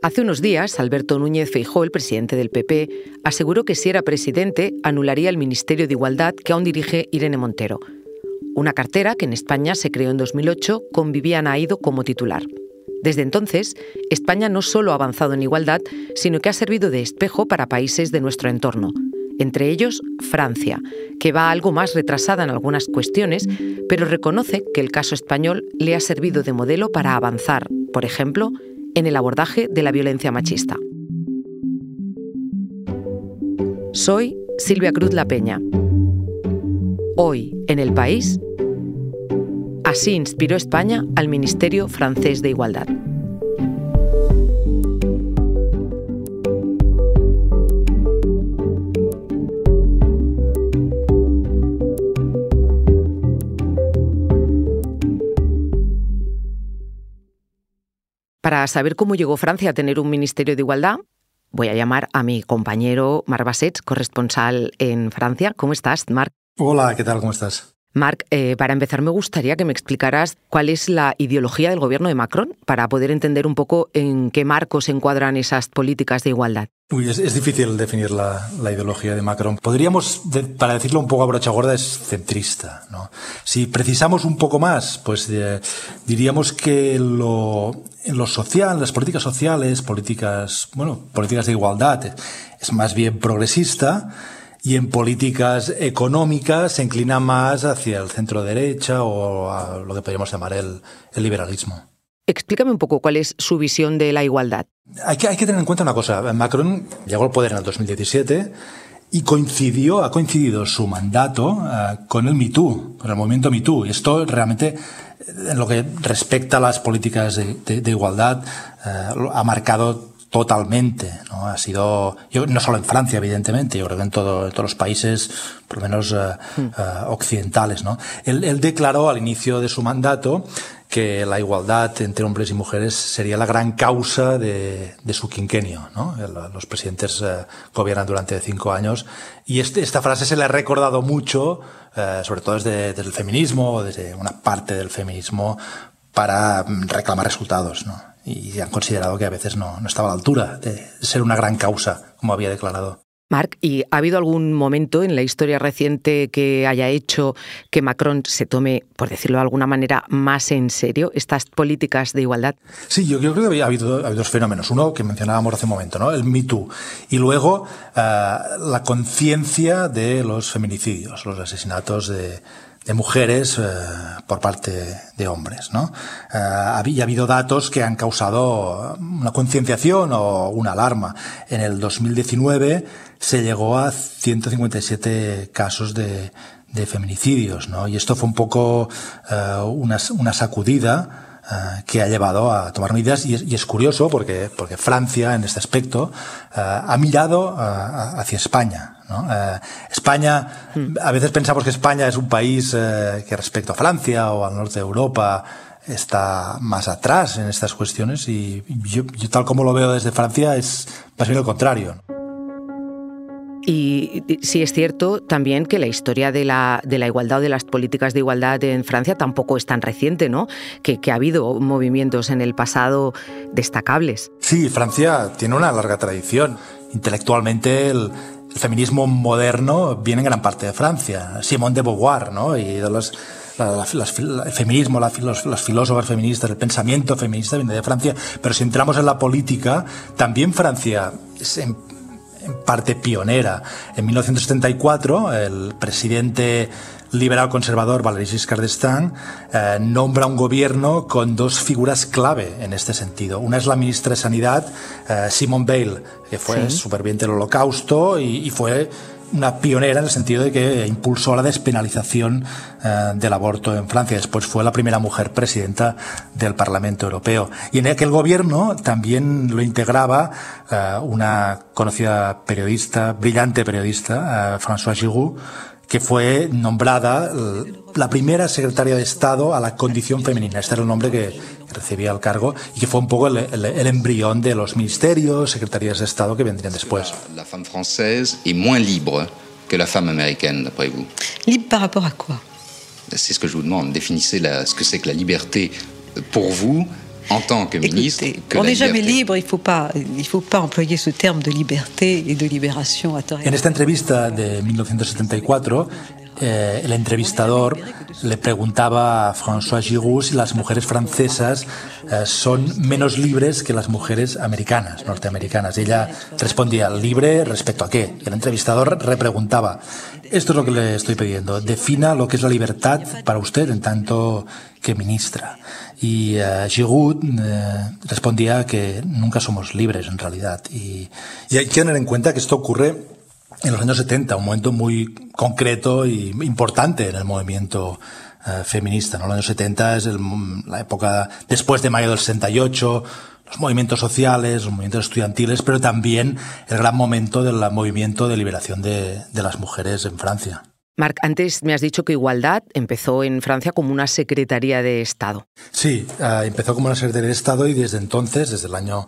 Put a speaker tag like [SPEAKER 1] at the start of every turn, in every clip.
[SPEAKER 1] Hace unos días, Alberto Núñez Feijó, el presidente del PP, aseguró que si era presidente, anularía el Ministerio de Igualdad que aún dirige Irene Montero. Una cartera que en España se creó en 2008 con Viviana Aido como titular. Desde entonces, España no solo ha avanzado en igualdad, sino que ha servido de espejo para países de nuestro entorno, entre ellos Francia, que va algo más retrasada en algunas cuestiones, pero reconoce que el caso español le ha servido de modelo para avanzar, por ejemplo, en el abordaje de la violencia machista. Soy Silvia Cruz La Peña. Hoy, en el país, así inspiró España al Ministerio francés de Igualdad. Para saber cómo llegó Francia a tener un Ministerio de Igualdad, voy a llamar a mi compañero Marc Bassets, corresponsal en Francia. ¿Cómo estás, Marc?
[SPEAKER 2] Hola, ¿qué tal? ¿Cómo estás?
[SPEAKER 1] Marc, eh, para empezar me gustaría que me explicaras cuál es la ideología del gobierno de Macron para poder entender un poco en qué marco se encuadran esas políticas de igualdad.
[SPEAKER 2] Uy, es, difícil definir la, ideología de Macron. Podríamos, para decirlo un poco a brocha gorda, es centrista. ¿no? Si precisamos un poco más, pues eh, diríamos que lo, en lo social, las políticas sociales, políticas, bueno, políticas de igualdad, es más bien progresista y en políticas económicas se inclina más hacia el centro derecha o a lo que podríamos llamar el, liberalismo.
[SPEAKER 1] Explícame un poco cuál es su visión de la igualdad.
[SPEAKER 2] Hay que, hay que tener en cuenta una cosa. Macron llegó al poder en el 2017 y coincidió, ha coincidido su mandato eh, con el MeToo, con el movimiento MeToo. Y esto realmente, en lo que respecta a las políticas de, igualdad, eh, ha marcado totalmente. ¿no? Ha sido, yo, no solo en Francia, evidentemente, yo creo que en, todo, todos los países, por lo menos uh, occidentales. ¿no? Él, él, declaró al inicio de su mandato que la igualdad entre hombres y mujeres sería la gran causa de, de su quinquenio. ¿no? Los presidentes uh, gobiernan durante cinco años y este, esta frase se le ha recordado mucho, sobre todo desde, desde el feminismo, desde una parte del feminismo, para mm, reclamar resultados. ¿no? y han considerado que a veces no, no estaba a la altura de ser una gran causa, como había declarado.
[SPEAKER 1] Marc, ¿y ha habido algún momento en la historia reciente que haya hecho que Macron se tome, por decirlo de alguna manera, más en serio estas políticas de igualdad?
[SPEAKER 2] Sí, yo, creo que ha habido, ha habido, dos fenómenos. Uno que mencionábamos hace un momento, ¿no? el Me. Y luego uh, la conciencia de los feminicidios, los asesinatos de, de mujeres eh, por parte de hombres. ¿no? Eh, había habido datos que han causado una concienciación o una alarma. En el 2019 se llegó a 157 casos de, de feminicidios, ¿no? Y esto fue un poco eh, una, una sacudida que ha llevado a tomar medidas y es, y es, curioso porque, porque Francia en este aspecto uh, ha mirado uh, hacia España. ¿no? España, hmm. a veces pensamos que España es un país que respecto a Francia o al norte de Europa está más atrás en estas cuestiones y yo, yo tal como lo veo desde Francia es más bien lo contrario.
[SPEAKER 1] Y sí es cierto también que la historia de la, de la igualdad o de las políticas de igualdad en Francia tampoco es tan reciente, ¿no? Que, ha habido movimientos en el pasado destacables.
[SPEAKER 2] Sí, Francia tiene una larga tradición. Intelectualmente el, feminismo moderno viene en gran parte de Francia. Simone de Beauvoir, ¿no? Y la, el feminismo, la, los, los, filósofos feministas, el pensamiento feminista viene de Francia, pero si entramos en la política, también Francia parte pionera. En 1974, el presidente liberal conservador Valéry Giscard d'Estaing eh, nombra un gobierno con dos figuras clave en este sentido. Una es la ministra de Sanidad, eh, Simone Veil, que fue sí. superviviente del Holocausto y, y fue una pionera en el sentido de que impulsó la despenalización eh, del aborto en Francia. Después fue la primera mujer presidenta del Parlamento Europeo. Y en aquel gobierno también lo integraba eh, una conocida periodista, brillante periodista, eh, François Giroud, que fue nombrada la primera secretaria de Estado a la condición femenina. Este era el nombre que recibía el cargo y que fue un poco el, el, el embrión de los ministerios, secretarías de Estado que vendrían después.
[SPEAKER 3] La, femme française est moins libre que la femme américaine, d'après vous?
[SPEAKER 4] Libre par rapport à quoi?
[SPEAKER 3] C'est ce que je vous demande. Définissez la, ce que c'est que la liberté pour vous en tant que ministre
[SPEAKER 4] que on n'est jamais libre, il ne faut, pas, il faut pas employer ce terme de liberté et de libération à
[SPEAKER 2] En esta entrevista de 1974, eh, el entrevistador le preguntaba a François Giroud si las mujeres francesas eh, son menos libres que las mujeres americanas, norteamericanas. Y ella respondía, ¿libre respecto a qué? El entrevistador repreguntaba, esto es lo que le estoy pidiendo, defina lo que es la libertad para usted en tanto que ministra. Y uh, Giroud uh, respondía que nunca somos libres en realidad. Y, y hay que tener en cuenta que esto ocurre en los años 70, un momento muy concreto y importante en el movimiento uh, feminista. ¿no? Los años 70 es el, la época después de mayo del 68, los movimientos sociales, los movimientos estudiantiles, pero también el gran momento del movimiento de liberación de las mujeres en Francia.
[SPEAKER 1] Marc, antes me has dicho que Igualdad empezó en Francia como una Secretaría de Estado.
[SPEAKER 2] Sí, uh, empezó como una Secretaría de Estado y desde entonces, desde el año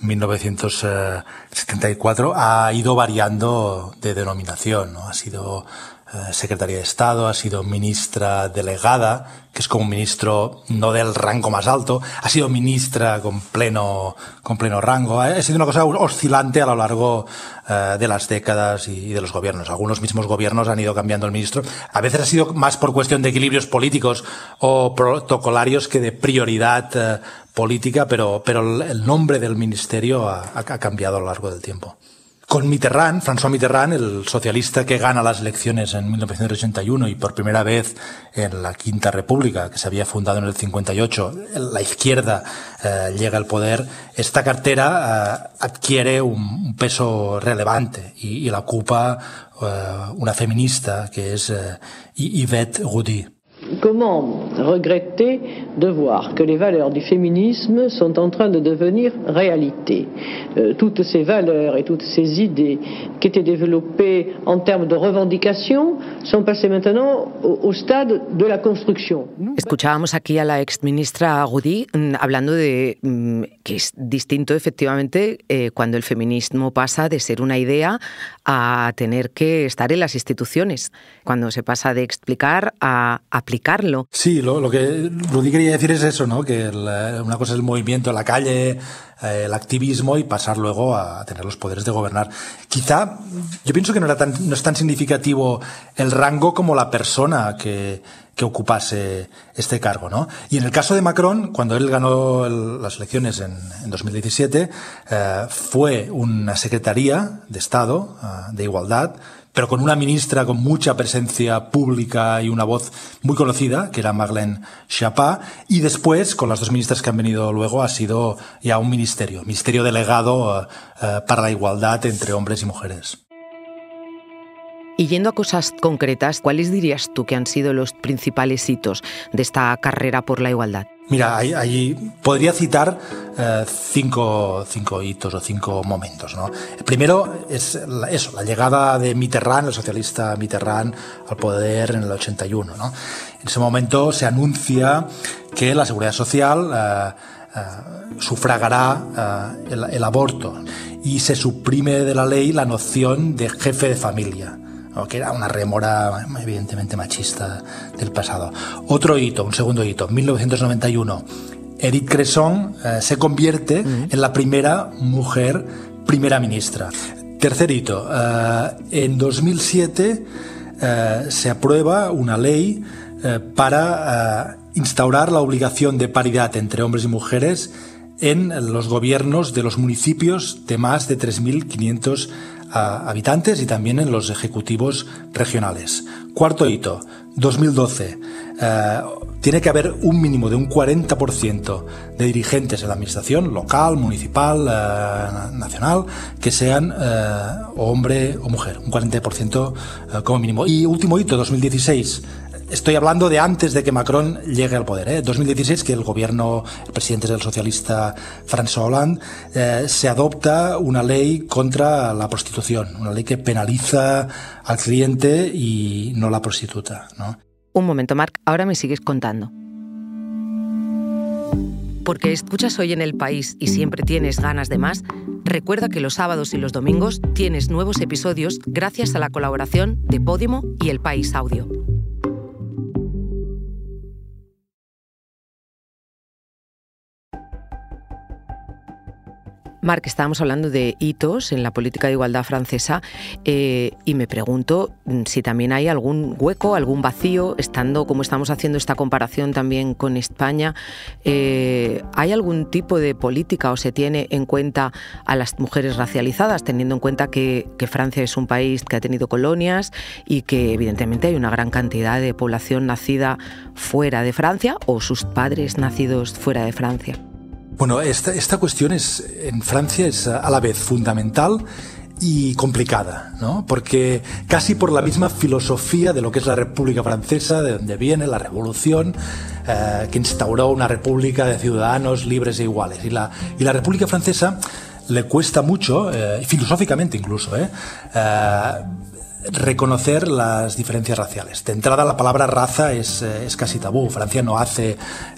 [SPEAKER 2] 1974, ha ido variando de denominación. ¿no? Ha sido eh, secretaria de Estado, ha sido ministra delegada, que es como un ministro no del rango más alto, ha sido ministra con pleno, con pleno rango, ha sido una cosa oscilante a lo largo uh, de las décadas y, de los gobiernos. Algunos mismos gobiernos han ido cambiando el ministro. A veces ha sido más por cuestión de equilibrios políticos o protocolarios que de prioridad uh, política, pero, pero el nombre del ministerio ha, ha cambiado a lo largo del tiempo. Con Mitterrand, François Mitterrand, el socialista que gana las elecciones en 1981 y por primera vez en la Quinta República, que se había fundado en el 58, la izquierda eh, llega al poder, esta cartera eh, adquiere un, un, peso relevante y, y la ocupa eh, una feminista que es eh, Yvette Roudy.
[SPEAKER 5] Comment regretter de voir que les valeurs du féminisme sont en train de devenir réalité? Euh, Toutes ces valeurs et toutes ces idées qui étaient développées en termes de revendication sont passées maintenant au, au stade de la construction.
[SPEAKER 1] Escuchábamos aquí a la exministra Agudí mm, hablando de mm, que es distinto efectivamente eh, cuando el feminismo pasa de ser una idea a tener que estar en las instituciones, cuando se pasa de explicar a
[SPEAKER 2] Sí, lo, que Rudy quería decir es eso, ¿no? Que el, una cosa es el movimiento en la calle, eh, el activismo y pasar luego a tener los poderes de gobernar. Quizá, yo pienso que no, era tan, es tan significativo el rango como la persona que, ocupase este cargo, ¿no? Y en el caso de Macron, cuando él ganó las elecciones en, en 2017, eh, fue una secretaría de Estado de Igualdad, pero con una ministra con mucha presencia pública y una voz muy conocida, que era Marlène Schiappa, y después, con las dos ministras que han venido luego, ha sido ya un ministerio, ministerio delegado uh, uh, para la igualdad entre hombres y mujeres.
[SPEAKER 1] Y yendo a cosas concretas, ¿cuáles dirías tú que han sido los principales hitos de esta carrera por la igualdad?
[SPEAKER 2] Mira, ahí, ahí podría citar eh, cinco, cinco hitos o cinco momentos. ¿no? El primero es la, eso, la llegada de Mitterrand, el socialista Mitterrand, al poder en el 81. ¿no? En ese momento se anuncia que la seguridad social eh, eh, sufragará el, el aborto y se suprime de la ley la noción de jefe de familia que era una remora evidentemente machista del pasado. Otro hito, un segundo hito, 1991. Edith Cresson eh, se convierte en la primera mujer primera ministra. Tercer hito, eh, en 2007 eh, se aprueba una ley para instaurar la obligación de paridad entre hombres y mujeres en los gobiernos de los municipios de más de 3.500 a habitantes y también en los ejecutivos regionales. Cuarto hito, 2012. Eh, tiene que haber un mínimo de un 40% de dirigentes en la administración local, municipal, eh, nacional, que sean eh, hombre o mujer, un 40% eh, como mínimo. Y último hito, 2016. Estoy hablando de antes de que Macron llegue al poder. ¿eh? 2016, que el gobierno, el presidente del socialista François Hollande, eh, se adopta una ley contra la prostitución, una ley que penaliza al cliente y no la prostituta.
[SPEAKER 1] Un momento, Marc, ahora me sigues contando. Porque escuchas hoy en el país y siempre tienes ganas de más, recuerda que los sábados y los domingos tienes nuevos episodios gracias a la colaboración de Podimo y El País Audio. Marc, estábamos hablando de hitos en la política de igualdad francesa eh, y me pregunto mm, si también hay algún hueco, algún vacío, estando como estamos haciendo esta comparación también con España, eh, ¿hay algún tipo de política o se tiene en cuenta a las mujeres racializadas, teniendo en cuenta que, que Francia es un país que ha tenido colonias y que evidentemente hay una gran cantidad de población nacida fuera de Francia o sus padres nacidos fuera de Francia?
[SPEAKER 2] Bueno, esta, esta cuestión es, en Francia es a la vez fundamental y complicada, ¿no? Porque casi por la misma filosofía de lo que es la República Francesa, de donde viene la revolución, eh, que instauró una república de ciudadanos libres e iguales. Y la, y la República Francesa le cuesta mucho, eh, filosóficamente incluso, eh, eh reconocer las diferencias raciales. De entrada, la palabra raza es, eh, es, casi tabú. Francia no hace,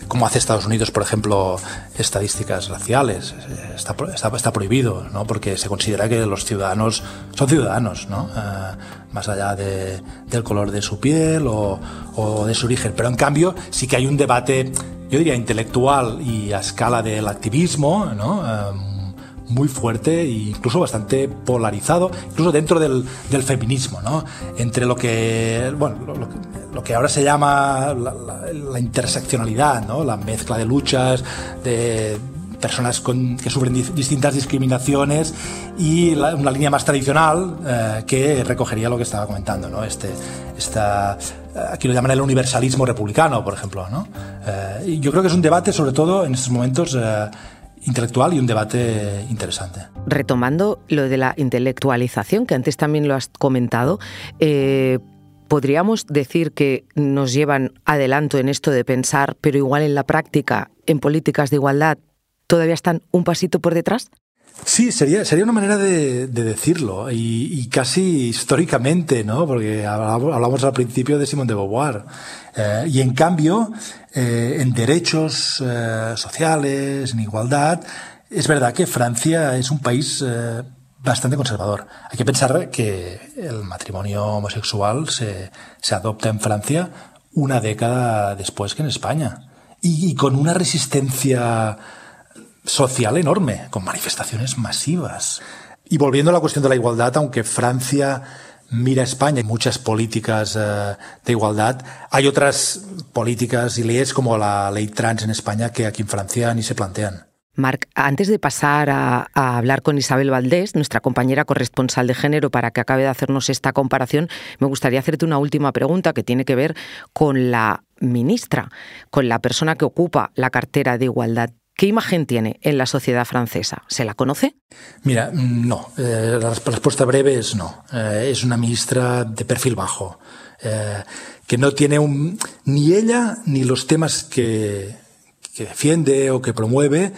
[SPEAKER 2] como hace Estados Unidos, por ejemplo, estadísticas raciales. Está, está, está prohibido, ¿no? Porque se considera que los ciudadanos son ciudadanos, ¿no? Uh, más allá de, del color de su piel o, o, de su origen. Pero en cambio, sí que hay un debate, yo diría, intelectual y a escala del activismo, ¿no? Muy fuerte e incluso bastante polarizado, incluso dentro del, del feminismo, ¿no? Entre lo que, bueno, lo, lo, que ahora se llama la, la, la, interseccionalidad, ¿no? La mezcla de luchas, de personas con, que sufren di distintas discriminaciones y la, una línea más tradicional eh, que recogería lo que estaba comentando, ¿no? Este, esta, aquí lo llaman el universalismo republicano, por ejemplo, ¿no? Eh, yo creo que es un debate, sobre todo en estos momentos, eh, intelectual y un debate interesante.
[SPEAKER 1] Retomando lo de la intelectualización, que antes también lo has comentado, eh, ¿podríamos decir que nos llevan adelanto en esto de pensar, pero igual en la práctica, en políticas de igualdad, todavía están un pasito por detrás?
[SPEAKER 2] Sí, sería, sería una manera de, de decirlo y, y, casi históricamente, ¿no? Porque hablamos al principio de Simón de Beauvoir. Eh, y en cambio, eh, en derechos eh, sociales, en igualdad, es verdad que Francia es un país bastante conservador. Hay que pensar que el matrimonio homosexual se, se adopta en Francia una década después que en España. Y, y con una resistencia social enorme, con manifestaciones masivas. Y volviendo a la cuestión de la igualdad, aunque Francia mira a España y muchas políticas eh, de igualdad, hay otras políticas y leyes como la ley trans en España que aquí en Francia ni se plantean.
[SPEAKER 1] Marc, antes de pasar a, a, hablar con Isabel Valdés, nuestra compañera corresponsal de género, para que acabe de hacernos esta comparación, me gustaría hacerte una última pregunta que tiene que ver con la ministra, con la persona que ocupa la cartera de igualdad. ¿Qué imagen tiene en la sociedad francesa? ¿Se la conoce?
[SPEAKER 2] Mira, no. Eh, la respuesta breve es no. Eh, es una ministra de perfil bajo, eh, que no tiene un, ni ella ni los temas que defiende o que promueve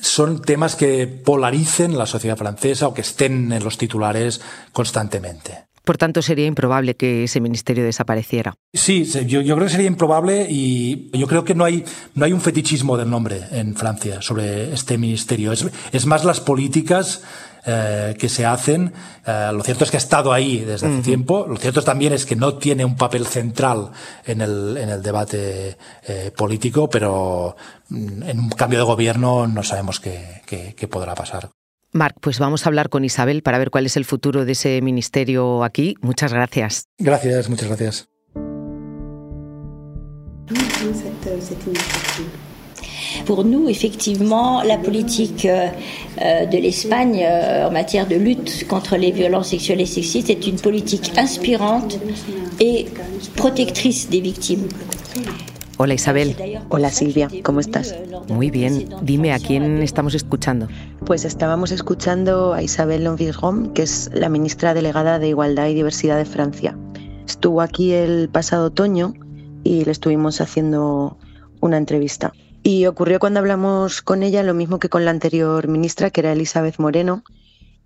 [SPEAKER 2] son temas que polaricen la sociedad francesa o que estén en los titulares constantemente.
[SPEAKER 1] Por tanto, sería improbable que ese ministerio desapareciera.
[SPEAKER 2] Sí, yo, yo, creo que sería improbable y yo creo que no hay, no hay un fetichismo del nombre en Francia sobre este ministerio. Es, es más las políticas eh, que se hacen. Eh, lo cierto es que ha estado ahí desde hace uh -huh. tiempo. Lo cierto también es que no tiene un papel central en el, en el debate eh, político, pero mm, en un cambio de gobierno no sabemos qué, qué, qué podrá pasar.
[SPEAKER 1] Marc, pues vamos a hablar con Isabel para ver cuál es el futuro de ese ministerio aquí. Muchas gracias.
[SPEAKER 2] Gracias, muchas gracias.
[SPEAKER 6] Pour nous, effectivement, la politique euh, de l'Espagne euh, en matière de lutte contre les violences sexuelles et sexistes est une politique inspirante et protectrice des victimes.
[SPEAKER 1] Hola Isabel.
[SPEAKER 7] Hola Silvia, ¿cómo estás?
[SPEAKER 1] Muy bien. Dime, ¿a quién estamos escuchando?
[SPEAKER 7] Pues estábamos escuchando a Isabel Lonvigrom, que es la ministra delegada de Igualdad y Diversidad de Francia. Estuvo aquí el pasado otoño y le estuvimos haciendo una entrevista. Y ocurrió cuando hablamos con ella lo mismo que con la anterior ministra, que era Elizabeth Moreno,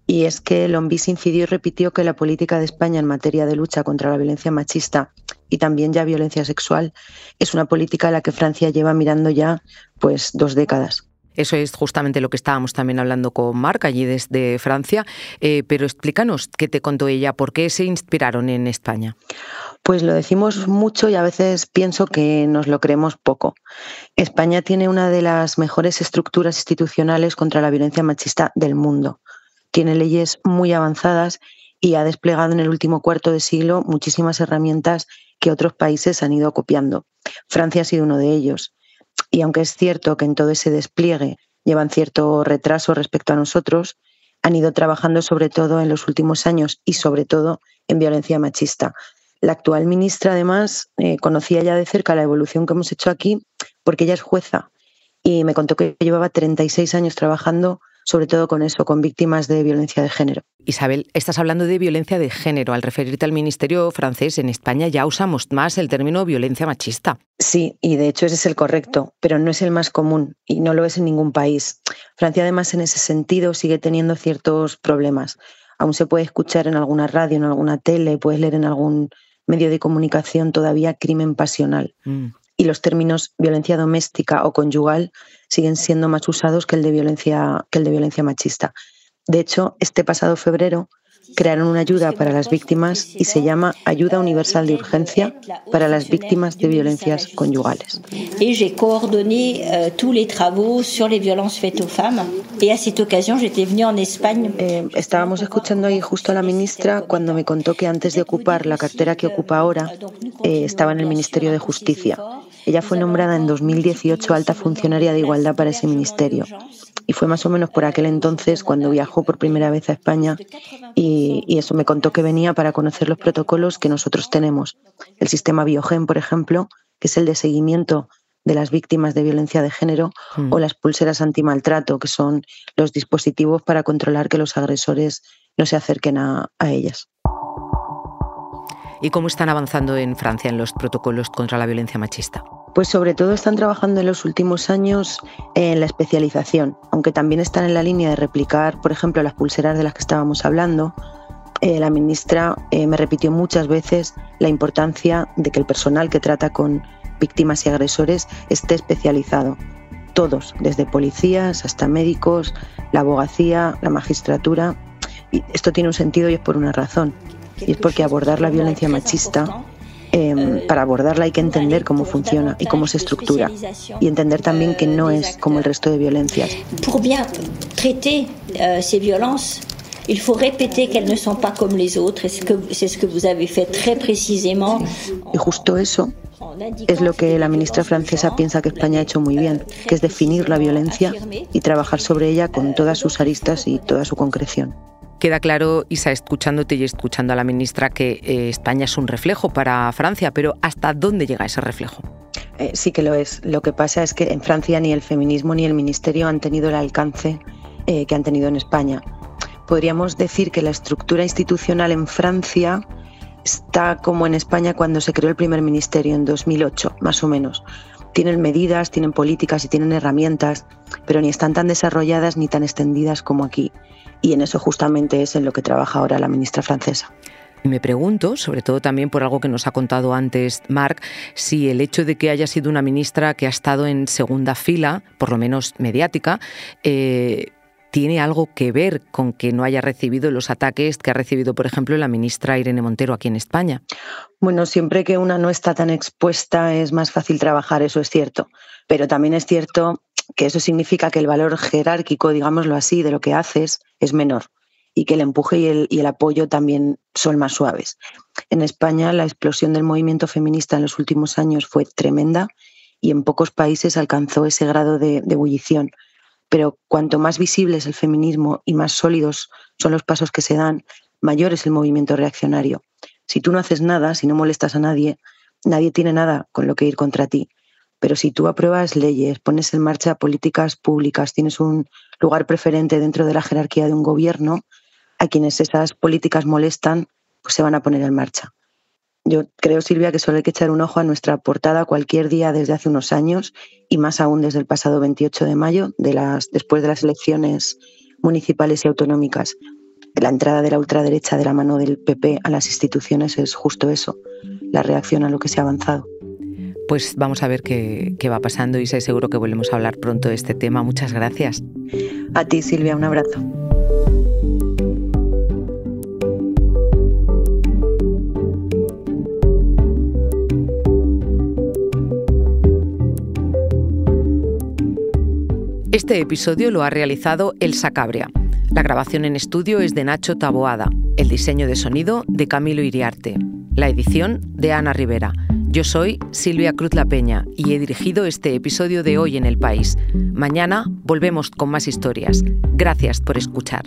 [SPEAKER 7] y es que Lombis incidió y repitió que la política de España en materia de lucha contra la violencia machista y también ya violencia sexual es una política a la que Francia lleva mirando ya pues dos décadas.
[SPEAKER 1] Eso es justamente lo que estábamos también hablando con Marc allí desde Francia. Eh, pero explícanos qué te contó ella, por qué se inspiraron en España.
[SPEAKER 7] Pues lo decimos mucho y a veces pienso que nos lo creemos poco. España tiene una de las mejores estructuras institucionales contra la violencia machista del mundo. Tiene leyes muy avanzadas y ha desplegado en el último cuarto de siglo muchísimas herramientas que otros países han ido copiando. Francia ha sido uno de ellos. Y aunque es cierto que en todo ese despliegue llevan cierto retraso respecto a nosotros, han ido trabajando sobre todo en los últimos años y sobre todo en violencia machista. La actual ministra, además, eh, conocía ya de cerca la evolución que hemos hecho aquí porque ella es jueza y me contó que llevaba 36 años trabajando sobre todo con eso, con víctimas de violencia de género.
[SPEAKER 1] Isabel, estás hablando de violencia de género. Al referirte al Ministerio francés, en España ya usamos más el término violencia machista.
[SPEAKER 7] Sí, y de hecho ese es el correcto, pero no es el más común y no lo es en ningún país. Francia además en ese sentido sigue teniendo ciertos problemas. Aún se puede escuchar en alguna radio, en alguna tele, puedes leer en algún medio de comunicación todavía crimen pasional. Mm. Y los términos violencia doméstica o conyugal siguen siendo más usados que el de violencia, que el de violencia machista. De hecho, este pasado febrero crearon una ayuda para las víctimas y se llama Ayuda Universal de Urgencia para las víctimas de violencias conyugales.
[SPEAKER 6] Y j'ai coordonné tous les travaux sur les violences faites aux femmes. Y a j'étais venue en Espagne.
[SPEAKER 7] Eh, estábamos escuchando ahí justo a la ministra cuando me contó que antes de ocupar la cartera que ocupa ahora, eh, estaba en el Ministerio de Justicia. Ella fue nombrada en 2018 alta funcionaria de igualdad para ese ministerio y fue más o menos por aquel entonces cuando viajó por primera vez a España y, eso me contó que venía para conocer los protocolos que nosotros tenemos. El sistema Biogen, por ejemplo, que es el de seguimiento de las víctimas de violencia de género, mm. o las pulseras antimaltrato, que son los dispositivos para controlar que los agresores no se acerquen a ellas.
[SPEAKER 1] ¿Y cómo están avanzando en Francia en los protocolos contra la violencia machista?
[SPEAKER 7] Pues sobre todo están trabajando en los últimos años en la especialización, aunque también están en la línea de replicar, por ejemplo, las pulseras de las que estábamos hablando. Eh, la ministra eh, me repitió muchas veces la importancia de que el personal que trata con víctimas y agresores esté especializado. Todos, desde policías hasta médicos, la abogacía, la magistratura. Y esto tiene un sentido y es por una razón. Y es porque abordar la violencia machista Em, para abordarla hay que entender cómo funciona y cómo se estructura y entender también que no es como el resto de violencias.
[SPEAKER 6] Pour bien traiter euh, ces violences, il faut répéter qu'elles ne sont pas comme les autres. C'est ce que vous avez fait très précisément.
[SPEAKER 7] Y justo eso es lo que la ministra francesa piensa que España ha hecho muy bien, que es definir la violencia y trabajar sobre ella con todas sus aristas y toda su concreción.
[SPEAKER 1] Queda claro, Isa, escuchándote y escuchando a la ministra, que eh, España es un reflejo para Francia, pero ¿hasta dónde llega ese reflejo?
[SPEAKER 7] Eh, sí que lo es. Lo que pasa es que en Francia ni el feminismo ni el ministerio han tenido el alcance eh, que han tenido en España. Podríamos decir que la estructura institucional en Francia está como en España cuando se creó el primer ministerio en 2008, más o menos. Tienen medidas, tienen políticas y tienen herramientas, pero ni están tan desarrolladas ni tan extendidas como aquí y en eso justamente es en lo que trabaja ahora la ministra francesa.
[SPEAKER 1] Me pregunto, sobre todo también por algo que nos ha contado antes Marc, si el hecho de que haya sido una ministra que ha estado en segunda fila, por lo menos mediática, eh, tiene algo que ver con que no haya recibido los ataques que ha recibido, por ejemplo, la ministra Irene Montero aquí en España.
[SPEAKER 7] Bueno, siempre que una no está tan expuesta es más fácil trabajar, eso es cierto. Pero también es cierto que eso significa que el valor jerárquico, digámoslo así, de lo que haces es menor y que el empuje y el, apoyo también son más suaves. En España la explosión del movimiento feminista en los últimos años fue tremenda y en pocos países alcanzó ese grado de, de ebullición. Pero cuanto más visible es el feminismo y más sólidos son los pasos que se dan, mayor es el movimiento reaccionario. Si tú no haces nada, si no molestas a nadie, nadie tiene nada con lo que ir contra ti. Pero si tú apruebas leyes, pones en marcha políticas públicas, tienes un lugar preferente dentro de la jerarquía de un gobierno, a quienes esas políticas molestan, pues se van a poner en marcha. Yo creo, Silvia, que solo hay que echar un ojo a nuestra portada cualquier día desde hace unos años y más aún desde el pasado 28 de mayo, de las, después de las elecciones municipales y autonómicas. La entrada de la ultraderecha de la mano del PP a las instituciones es justo eso, la reacción a lo que se ha avanzado.
[SPEAKER 1] Pues vamos a ver qué, qué va pasando y seguro que volvemos a hablar pronto de este tema. Muchas gracias.
[SPEAKER 7] A ti, Silvia, un abrazo.
[SPEAKER 1] Este episodio lo ha realizado Elsa Cabria. La grabación en estudio es de Nacho Taboada, el diseño de sonido de Camilo Iriarte, la edición de Ana Rivera. Yo soy Silvia Cruz La Peña y he dirigido este episodio de Hoy en el País. Mañana volvemos con más historias. Gracias por escuchar.